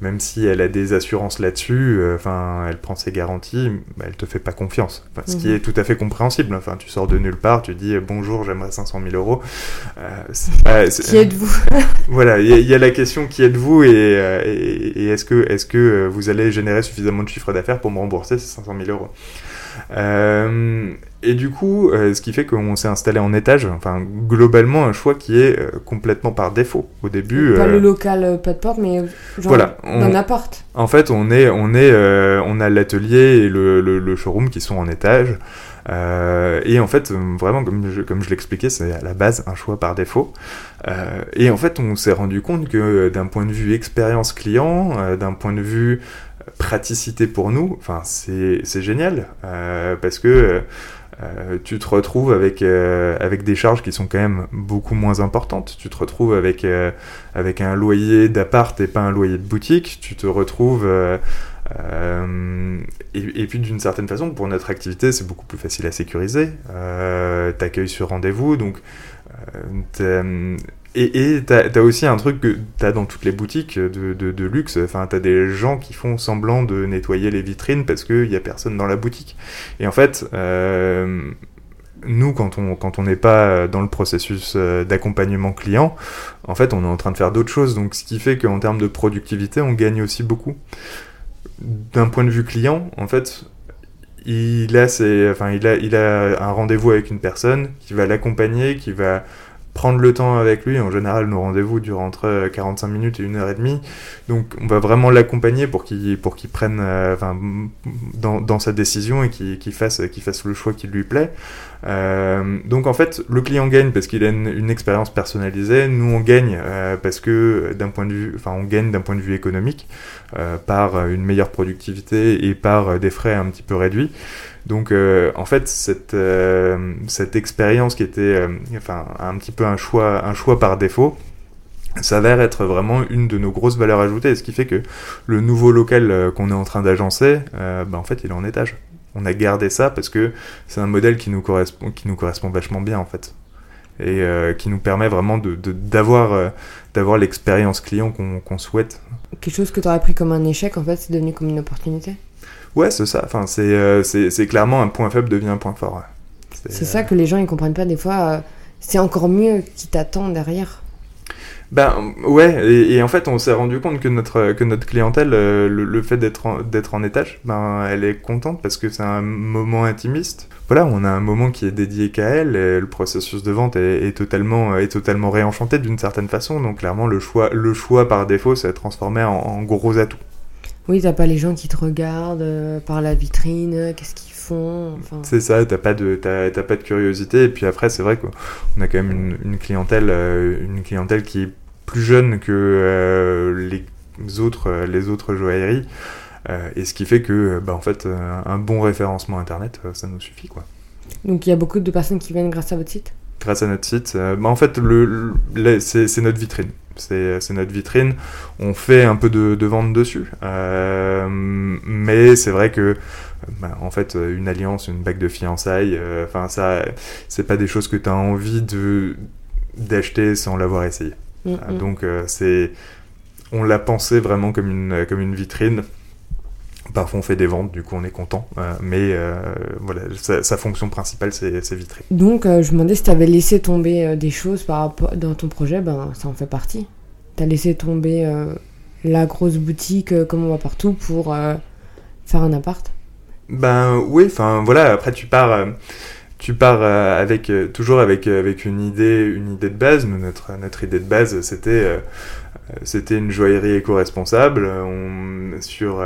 même si elle a des assurances là-dessus, enfin, elle prend ses garanties, bah, elle te fait pas confiance. Ce qui mhm. est tout à fait compréhensible. Enfin, tu sors de nulle part, tu dis bonjour, j'aimerais 500 000 euros.
qui êtes-vous?
Voilà, il y, a la question qui êtes-vous et, et, est-ce que, est que vous allez générer suffisamment de chiffre d'affaires pour me rembourser ces 500 000 euros et du coup, euh, ce qui fait qu'on s'est installé en étage, enfin globalement un choix qui est euh, complètement par défaut. Au début,
pas le euh, local, pas de porte, mais genre voilà, on, appart.
En fait, on est, on est, on a l'atelier et le, le, showroom qui sont en étage. et en fait, vraiment, comme je, comme je l'expliquais, c'est à la base un choix par défaut. et en fait, on s'est rendu compte que d'un point de vue expérience client, d'un point de vue praticité pour nous, enfin c'est génial parce que euh, tu te retrouves avec, euh, avec des charges qui sont quand même beaucoup moins importantes. Tu te retrouves avec, euh, avec un loyer d'appart et pas un loyer de boutique. Tu te retrouves... Et, puis d'une certaine façon, pour notre activité, c'est beaucoup plus facile à sécuriser. T'accueilles sur rendez-vous, donc et tu as, aussi un truc que tu as dans toutes les boutiques de, luxe. Enfin, tu as des gens qui font semblant de nettoyer les vitrines parce qu'il n'y a personne dans la boutique. Et en fait, euh, nous, quand on quand on n'est pas dans le processus euh, d'accompagnement client, en fait, on est en train de faire d'autres choses. Donc, ce qui fait qu'en termes de productivité, on gagne aussi beaucoup. D'un point de vue client, en fait, il a, ses, enfin, il a, il a un rendez-vous avec une personne qui va l'accompagner, qui va prendre le temps avec lui. En général, nos rendez-vous durent entre 45 minutes et une heure et demie. Donc, on va vraiment l'accompagner pour qu'il pour qu'il prenne euh, dans, dans, sa décision et qu'il fasse, fasse le choix qui lui plaît. Euh, donc, en fait, le client gagne parce qu'il a une, expérience personnalisée. Nous, on gagne euh, parce que d'un point de vue, enfin, on gagne d'un point de vue économique par une meilleure productivité et par des frais un petit peu réduits. Donc euh, en fait cette, euh, cette expérience qui était euh, enfin un petit peu un choix, un choix par défaut s'avère être vraiment une de nos grosses valeurs ajoutées, ce qui fait que le nouveau local qu'on est en train d'agencer, bah, en fait il est en étage. On a gardé ça parce que c'est un modèle qui nous correspond, qui nous correspond vachement bien en fait et qui nous permet vraiment d'avoir de, d'avoir l'expérience client qu'on souhaite.
Quelque chose que tu aurais pris comme un échec, en fait, c'est devenu comme une opportunité?
Ouais, c'est ça. Enfin, euh, c'est clairement un point faible devient un point fort.
C'est ça que les gens ils comprennent pas des fois. Euh, c'est encore mieux qui t'attend derrière.
Ben ouais, et, en fait on s'est rendu compte que notre, que notre clientèle, euh, le, fait d'être en, en étage, ben elle est contente parce que c'est un moment intimiste. Voilà, on a un moment qui est dédié qu'à elle, et le processus de vente est, totalement, est totalement réenchanté d'une certaine façon, donc clairement le choix, le choix par défaut s'est transformé en, en gros atout.
Oui, t'as pas les gens qui te regardent euh, par la vitrine, qu'est-ce qu'ils font. Enfin...
C'est ça, t'as pas de pas de curiosité. Et puis après, c'est vrai qu'on a quand même une, une clientèle, euh, une clientèle qui est plus jeune que euh, les autres, euh, les autres joailleries. Euh, et ce qui fait que, bah, en fait, euh, un bon référencement internet, euh, ça nous suffit, quoi.
Donc il y a beaucoup de personnes qui viennent grâce à votre site?
Grâce à notre site. Euh, bah, en fait, le, le- le- c'est notre vitrine. C'est notre vitrine. On fait un peu de, de vente dessus. Euh, mais c'est vrai que, euh, bah, en fait, euh, une alliance, une bague de fiançailles, euh, enfin, ça, c'est pas des choses que tu as envie de d'acheter sans l'avoir essayé.
Mm,
Euh,
mm.
Donc, euh, c'est. On l'a pensé vraiment comme une, comme une vitrine. Parfois, on fait des ventes, du coup, on est content. Euh, mais euh, voilà, sa, sa fonction principale, c'est vitrine.
Donc euh, je me demandais si t'avais laissé tomber des choses par rapport dans ton projet, ben ça en fait partie. T'as laissé tomber la grosse boutique comme on voit partout pour faire un appart?
Ben oui, enfin voilà, après tu pars, tu pars avec toujours avec avec une idée, une idée de base. Nous, notre notre idée de base, c'était c'était une joaillerie éco-responsable. On sur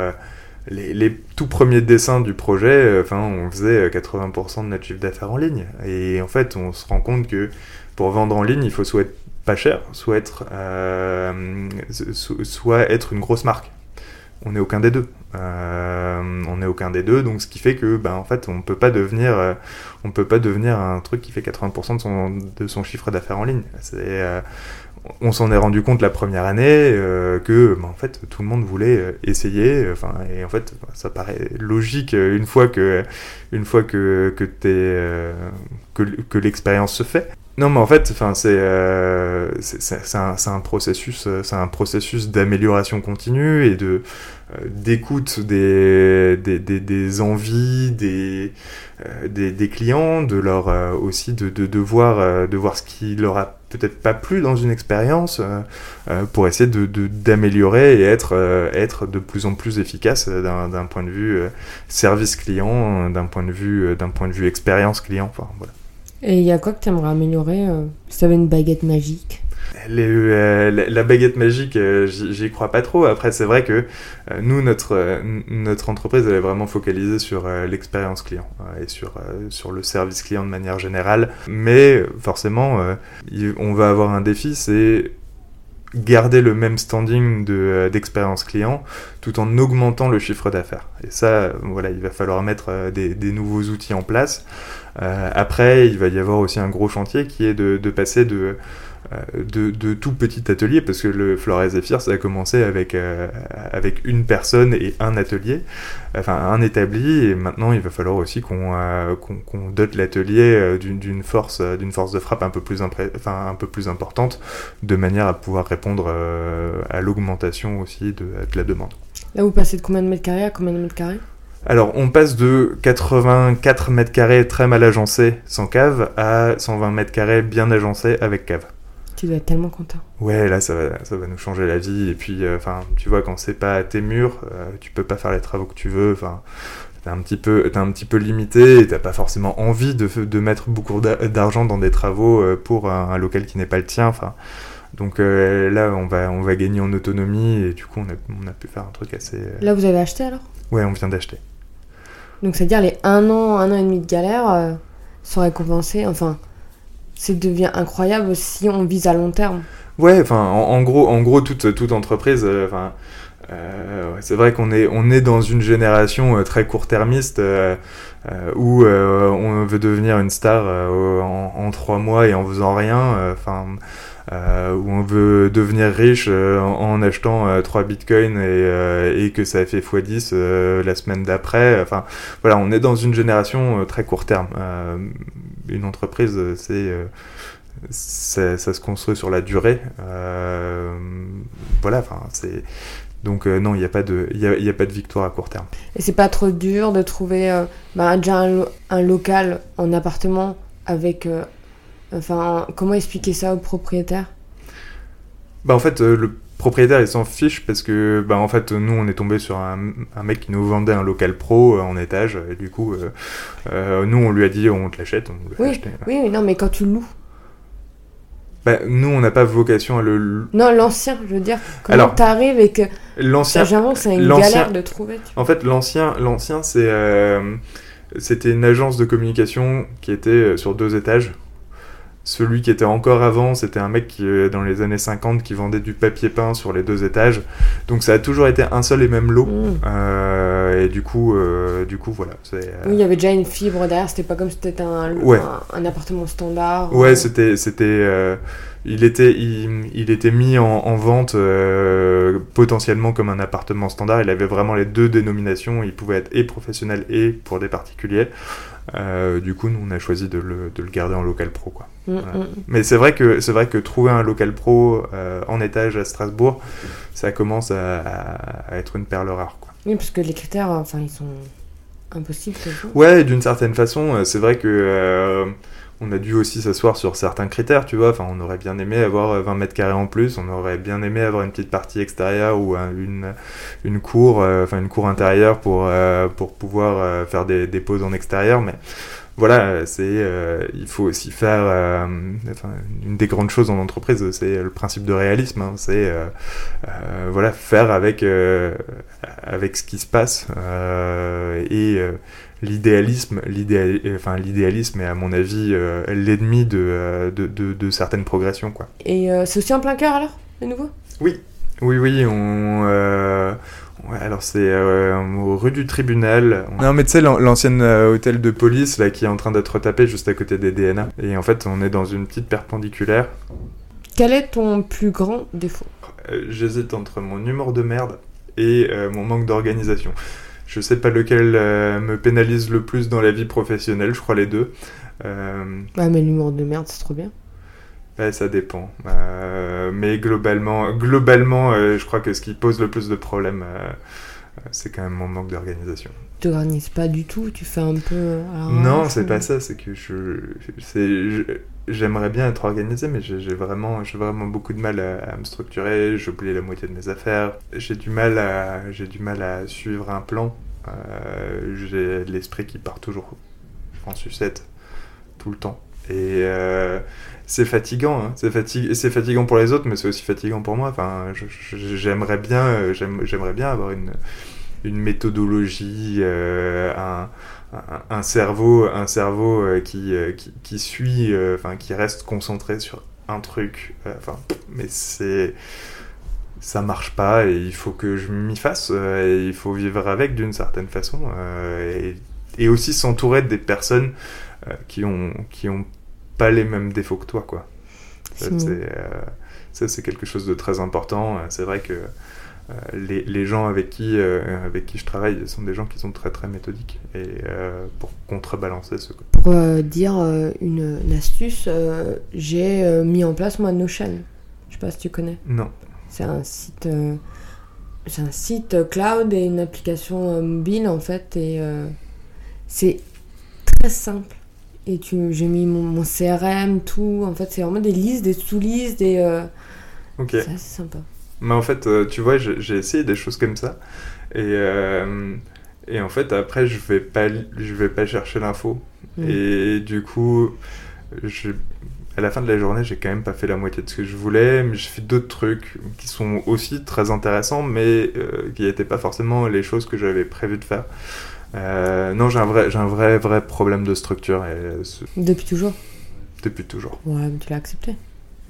les, tout premiers dessins du projet, euh, enfin on faisait euh, 80% de notre chiffre d'affaires en ligne. Et en fait, on se rend compte que pour vendre en ligne, il faut soit être pas cher, soit être euh, so- soit être une grosse marque. On n'est aucun des deux. Euh, on n'est aucun des deux, donc ce qui fait que, ben, en fait, on peut pas devenir, euh, peut pas devenir un truc qui fait 80% de son, de son chiffre d'affaires en ligne. Euh, on s'en est rendu compte la première année euh, que, ben, en fait, tout le monde voulait euh, essayer. Enfin, et en fait, ça paraît logique euh, une fois que, une fois que que euh, l'expérience se fait. Non, mais en fait, enfin, c'est euh, un, un processus, euh, c'est un processus d'amélioration continue et de euh, d'écoute des, des, des, des envies des, euh, des, clients, de leur euh, aussi de, de, de voir euh, de voir ce qui leur a peut-être pas plu dans une expérience euh, euh, pour essayer de d'améliorer et être euh, être de plus en plus efficace d'un d'un point de vue service client, d'un point de vue d'un point de vue expérience client.
Et il y a quoi que t'aimerais améliorer euh, si t'avais une baguette magique?
Euh, la, baguette magique, euh, j'y crois pas trop. Après, c'est vrai que euh, nous, notre, entreprise, elle est vraiment focalisée sur l'expérience client et sur, sur le service client de manière générale. Mais forcément, on va avoir un défi, c'est garder le même standing de, d'expérience client tout en augmentant le chiffre d'affaires. Et ça, voilà, il va falloir mettre des, nouveaux outils en place. Après, il va y avoir aussi un gros chantier qui est de, passer de, de, de tout petit atelier, parce que le Flores et Zephyr, ça a commencé avec, euh, avec une personne et un atelier, enfin un établi, et maintenant il va falloir aussi qu'on euh, dote l'atelier euh, d'une force, euh, d'une force de frappe un peu, plus enfin, un peu plus importante, de manière à pouvoir répondre euh, à l'augmentation aussi de, de la demande.
Là, vous passez de combien de mètres carrés à combien de mètres carrés?
Alors, on passe de 84 mètres carrés très mal agencés sans cave à 120 mètres carrés bien agencés avec cave.
Tu dois être tellement content.
Ouais, là, ça va, ça va nous changer la vie. Et puis, euh, enfin, tu vois, quand c'est pas à tes murs, euh, tu peux pas faire les travaux que tu veux. Enfin, t'es un petit peu, t'es un petit peu limité. Et t'as pas forcément envie de, de mettre beaucoup d'a- d'argent dans des travaux euh, pour un, un local qui n'est pas le tien. Enfin, donc euh, là, on va, on va gagner en autonomie. Et du coup, on a, on a pu faire un truc assez.
Là, vous avez acheté alors?
Ouais, on vient d'acheter.
Donc, c'est-à-dire les un an, un an et demi de galère sont récompensés. Enfin, ça devient incroyable si on vise à long terme.
Ouais, enfin, en, gros, en gros, toute, entreprise, euh, euh, c'est vrai qu'on est, on est dans une génération euh, très court-termiste où on veut devenir une star en, trois mois et en faisant rien, enfin, où on veut devenir riche en, achetant 3 bitcoins et, que ça fait x10 euh, la semaine d'après. Enfin, voilà, on est dans une génération très court terme. Euh, une entreprise, euh, c'est euh, ça, ça se construit sur la durée. Euh, voilà, enfin, c'est. Donc, euh, non, il n'y a, pas de- il y a, y a pas de victoire à court terme.
Et c'est pas trop dur de trouver euh, bah, déjà un, lo- un local en appartement avec. enfin, comment expliquer ça aux propriétaires
Bah, en fait, le propriétaire, il s'en fiche parce que, bah, en fait, nous, on est tombé sur un, un mec qui nous vendait un local pro euh, en étage. Et du coup, euh, euh, nous, on lui a dit, on te l'achète, on
Oui,
acheté.
oui, oui, non, mais quand tu loues.
Bah, nous, on n'a pas vocation à le.
Non, l'ancien, je veux dire.
Alors,
t'arrives et que.
L'ancien.
J'avoue que c'est une galère de trouver.
En fait, l'ancien, l'ancien, c'est, c'était une agence de communication qui était sur deux étages. Celui qui était encore avant, c'était un mec qui, euh, dans les années 50 qui vendait du papier peint sur les deux étages. Donc ça a toujours été un seul et même lot.
Mm.
Euh, et du coup, euh, du coup, voilà. Euh,
Oui, il y avait déjà une fibre derrière, c'était pas comme si c'était un,
Ouais.
un, un appartement standard.
Ouais, c'était, c'était, il était, il, il était mis en, en vente euh, potentiellement comme un appartement standard. Il avait vraiment les deux dénominations. Il pouvait être et professionnel et pour des particuliers. Euh, du coup, nous, on a choisi de le, de le garder en local pro, quoi.
mm,
Voilà.
mm.
Mais c'est vrai que c'est vrai que trouver un local pro euh, en étage à Strasbourg, ça commence à, à- à être une perle rare, quoi.
Oui, parce que les critères, enfin, ils sont impossibles.
Ouais, d'une certaine façon, euh, c'est vrai que euh, on a dû aussi s'asseoir sur certains critères, tu vois. Enfin, on aurait bien aimé avoir euh, 20 mètres carrés en plus, on aurait bien aimé avoir une petite partie extérieure ou un- une, une cour, euh, enfin une cour intérieure pour, euh, pour pouvoir euh, faire des, des pauses en extérieur, mais voilà, c'est euh, il faut aussi faire euh, enfin, une des grandes choses en entreprise, c'est le principe de réalisme. hein, c'est euh, voilà faire avec avec ce qui se passe et l'idéalisme, l'idéal, enfin l'idéalisme est à mon avis l'ennemi de, de, de, de certaines progressions quoi.
Et c'est aussi en plein cœur alors, de nouveau?
Oui, oui, on. Ouais, alors c'est euh, au rue du tribunal. Non, mais tu sais, l'an- l'ancienne euh, hôtel de police là qui est en train d'être tapé juste à côté des DNA. Et en fait, on est dans une petite perpendiculaire.
Quel est ton plus grand défaut?
Euh, J'hésite entre mon humour de merde et euh, mon manque d'organisation. Je sais pas lequel euh, me pénalise le plus dans la vie professionnelle, je crois les deux. Euh,
Ah, mais l'humour de merde, c'est trop bien.
Ouais, ça dépend. Euh, mais globalement, globalement euh, je crois que ce qui pose le plus de problèmes, euh, c'est quand même mon manque d'organisation.
Tu t'organises pas du tout, tu fais un peu.
non, c'est pas ça, c'est que je, j'aimerais bien être organisé, mais j'ai, vraiment, vraiment beaucoup de mal à, à me structurer. J'oublie la moitié de mes affaires. J'ai du mal à, du mal à suivre un plan. J'ai l'esprit qui part toujours en sucette tout le temps. Et euh, c'est fatigant, hein. c'est, fatig- c'est fatigant pour les autres, mais c'est aussi fatigant pour moi. Enfin, j'aimerais bien, euh, j'aime- j'aimerais bien avoir une, une méthodologie, euh, un, un, cerveau, un cerveau euh, qui, qui, suit, enfin qui reste concentré sur un truc. Enfin, mais c'est ça marche pas et il faut que je m'y fasse. et il faut vivre avec d'une certaine façon et, et aussi s'entourer des personnes qui ont qui ont pas les mêmes défauts que toi, quoi. Ça,
C'est
euh, ça, c'est quelque chose de très important. Euh, C'est vrai que euh, les, les gens avec qui, euh, avec qui je travaille sont des gens qui sont très très méthodiques et pour contrebalancer ce.
Pour dire une, une astuce, j'ai mis en place moi Notion. Je sais pas si tu connais.
Non.
C'est un site, c'est un site cloud et une application mobile en fait et c'est très simple. Et tu, j'ai mis mon, mon CRM, tout. En fait, c'est vraiment des listes, des sous-listes, des. euh,
Ok.
C'est sympa.
Mais en fait, euh, tu vois, j'ai essayé des choses comme ça. Et, euh, et en fait, après, je vais pas, je vais pas chercher l'info.
Mm.
Et du coup, je, à la fin de la journée, j'ai quand même pas fait la moitié de ce que je voulais. Mais j'ai fait d'autres trucs qui sont aussi très intéressants, mais euh, qui n'étaient pas forcément les choses que j'avais prévu de faire. Euh, non, j'ai un vrai, j'ai un vrai, vrai problème de structure et ce-
Depuis toujours.
depuis toujours.
Ouais, mais tu l'as accepté.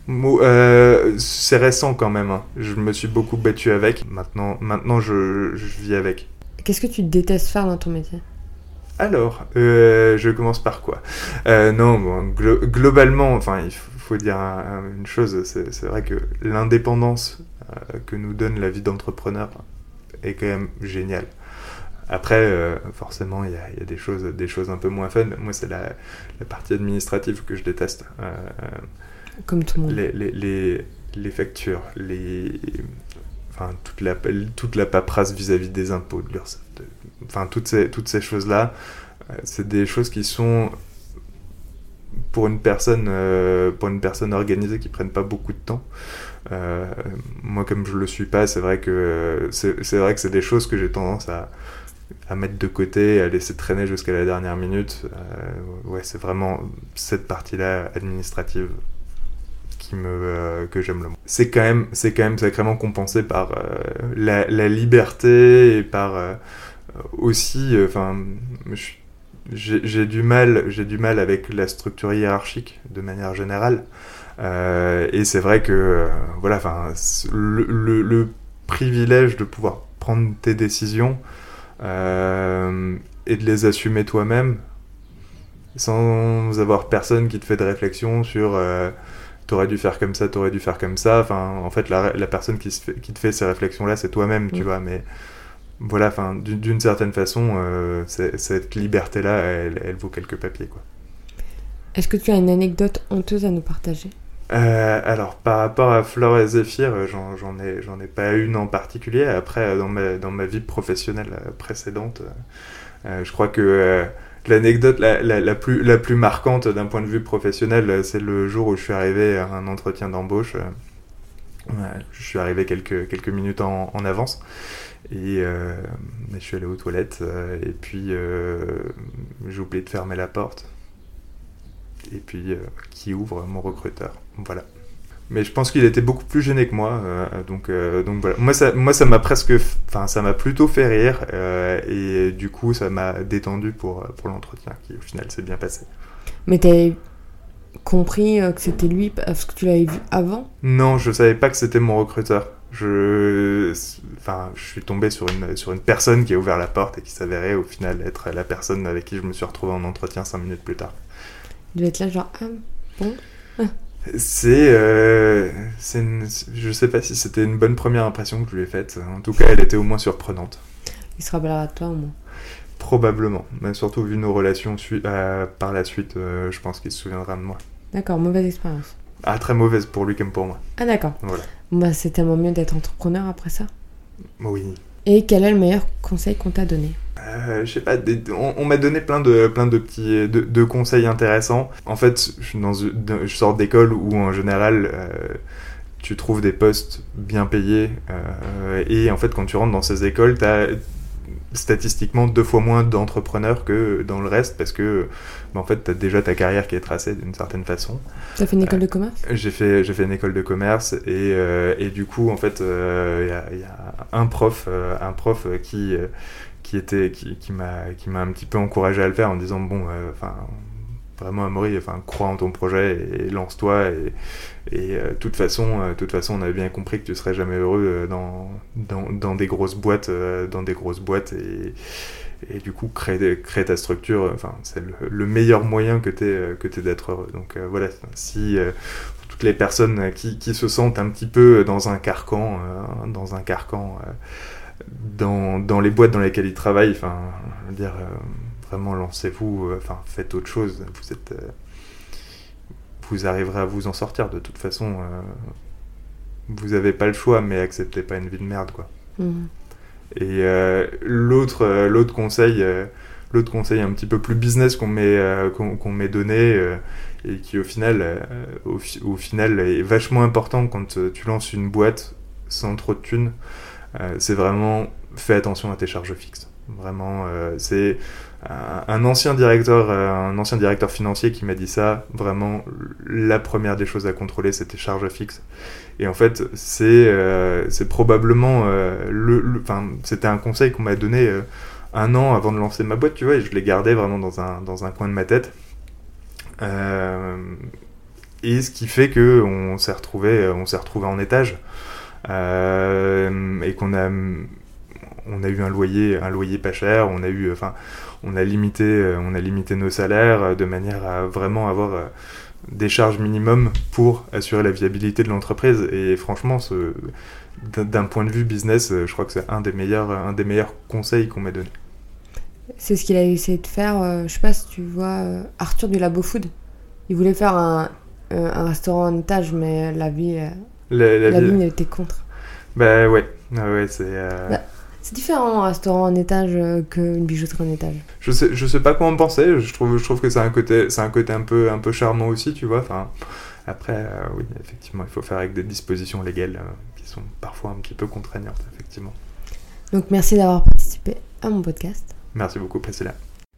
Euh, c'est récent quand même. hein. Je me suis beaucoup battu avec. Maintenant, maintenant je, je vis avec.
Qu'est-ce que tu détestes faire dans ton métier?
Alors, euh, je commence par quoi? Euh, Non, bon, glo- globalement, enfin, il faut, dire un- un- une chose. C'est c'est vrai que l'indépendance euh, que nous donne la vie d'entrepreneur est quand même géniale. Après, euh, forcément, il y a, il y a des choses, des choses un peu moins fun. Moi, c'est la, la partie administrative que je déteste. Euh,
Comme tout le monde.
les, les, les, les factures, les, enfin, toute, la, toute la paperasse vis-à-vis des impôts, de l'URSSAF, enfin, toutes ces, toutes ces choses-là, euh, c'est des choses qui sont, pour une personne, euh, pour une personne organisée, qui prennent pas beaucoup de temps. Euh, moi, comme je le suis pas, c'est vrai que c'est vrai que c'est des choses que j'ai tendance à, à mettre de côté, à laisser traîner jusqu'à la dernière minute. Euh, ouais, c'est vraiment cette partie-là administrative qui me, euh, que j'aime le moins. C'est quand, même, c'est quand même sacrément compensé par euh, la, liberté et par aussi. Enfin, j'ai du mal, j'ai du mal avec la structure hiérarchique de manière générale. et c'est vrai que voilà, enfin, le, le, privilège de pouvoir prendre tes décisions et de les assumer toi-même, sans avoir personne qui te fait de réflexion sur euh, t'aurais dû faire comme ça, t'aurais dû faire comme ça. Enfin, en fait, la, la personne qui, se fait, qui te fait ces réflexions-là, c'est toi-même, tu vois. Mais voilà, enfin, d'une certaine façon, euh, cette liberté-là, elle, elle, vaut quelques papiers, quoi.
Est-ce que tu as une anecdote honteuse à nous partager?
Euh, alors, par rapport à Flore et Zéphyr, j'en ai, ai pas une en particulier. Après, dans ma, dans ma vie professionnelle précédente, je crois que L'anecdote la, la, la, plus, la plus marquante d'un point de vue professionnel, c'est le jour où je suis arrivé à un entretien d'embauche. je suis arrivé quelques, quelques minutes en, en avance. Et euh, je suis allé aux toilettes. Euh, et puis, euh, j'ai oublié de fermer la porte. Et puis, qui ouvre mon recruteur. Voilà. Mais je pense qu'il était beaucoup plus gêné que moi euh, donc euh, donc voilà. Moi ça moi ça m'a presque enfin ça m'a plutôt fait rire euh, et du coup ça m'a détendu pour pour l'entretien qui au final s'est bien passé.
Mais t'as compris que c'était lui parce que tu l'avais vu avant?
Non je savais pas que c'était mon recruteur. Je enfin je suis tombé sur une sur une personne qui a ouvert la porte et qui s'avérait au final être la personne avec qui je me suis retrouvé en entretien cinq minutes plus tard
il devait être là genre ah bon
c'est, euh, je sais pas si c'était une bonne première impression que je lui ai faite. En tout cas, elle était au moins surprenante.
Il se rappellera de toi au moins.
Probablement, mais surtout vu nos relations euh, par la suite, euh, je pense qu'il se souviendra de moi.
D'accord, mauvaise expérience.
Ah, très mauvaise pour lui comme pour moi.
Ah, d'accord. Voilà. Bah, c'est tellement mieux d'être entrepreneur après ça.
Oui.
Et quel est le meilleur conseil qu'on t'a donné?
Euh, je sais pas, on, m'a donné plein de, plein de petits de, conseils intéressants. En fait, je, dans, je sors d'école où en général euh, tu trouves des postes bien payés euh, et en fait quand tu rentres dans ces écoles, tu as statistiquement deux fois moins d'entrepreneurs que dans le reste parce que bah, en fait tu as déjà ta carrière qui est tracée d'une certaine façon.
Tu as fait une école de commerce?
J'ai fait, fait une école de commerce et, et du coup en fait il y, y, a un prof, un prof qui qui était qui, qui m'a qui m'a un petit peu encouragé à le faire en disant bon euh, enfin vraiment Amaury enfin crois en ton projet et, lance-toi et et euh, toute façon euh, toute façon on avait bien compris que tu serais jamais heureux dans dans, dans des grosses boîtes dans des grosses boîtes et et du coup créer, créer ta structure enfin c'est le, meilleur moyen que tu que t'es d'être heureux. Donc voilà si toutes les personnes qui, qui, se sentent un petit peu dans un carcan dans un carcan dans, dans, les boîtes dans lesquelles ils travaillent, enfin, dire, euh, vraiment lancez-vous, euh, enfin, faites autre chose. Vous êtes, euh, vous arriverez à vous en sortir. De toute façon, vous avez pas le choix, mais acceptez pas une vie de merde, quoi. Mmh. Et l'autre, l'autre conseil, l'autre conseil un petit peu plus business qu'on m'ait, qu'on, m'ait donné et qui au final, au, au, final est vachement important quand tu lances une boîte sans trop de thunes. Euh, c'est vraiment fais attention à tes charges fixes. Vraiment, euh, c'est un ancien directeur, euh, un ancien directeur financier qui m'a dit ça. Vraiment, la première des choses à contrôler, c'était charges fixes. Et en fait, c'est c'est probablement le, enfin, c'était un conseil qu'on m'a donné un an avant de lancer ma boîte, tu vois, et je l'ai gardé vraiment dans un dans un coin de ma tête. et ce qui fait que on s'est retrouvé, on s'est retrouvé en étage. Euh, et qu'on a on a eu un loyer un loyer pas cher on a eu enfin on a limité euh, on a limité nos salaires de manière à vraiment avoir euh, des charges minimum pour assurer la viabilité de l'entreprise. Et franchement d'un point de vue business je crois que c'est un des meilleurs un des meilleurs conseils qu'on m'a donné.
C'est ce qu'il a essayé de faire je sais pas si tu vois Arthur du Labo Food. Il voulait faire un, un restaurant en étage mais la vie la, la, ligne était contre.
Bah ouais, ah ouais c'est. Euh, bah,
c'est différent un restaurant en étage euh, qu'une bijouterie en étage.
Je sais, je sais pas comment penser. Je trouve, je trouve que c'est un côté, c'est un côté un peu, un peu charmant aussi, tu vois. Enfin, après, euh, oui, effectivement, il faut faire avec des dispositions légales qui sont parfois un petit peu contraignantes, effectivement.
Donc merci d'avoir participé à mon podcast.
Merci beaucoup, Priscilla.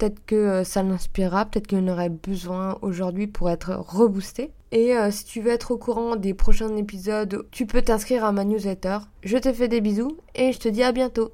Peut-être que euh, ça l'inspirera, peut-être qu'il en aurait besoin aujourd'hui pour être reboosté. Et euh, si tu veux être au courant des prochains épisodes, tu peux t'inscrire à ma newsletter. Je te fais des bisous et je te dis à bientôt.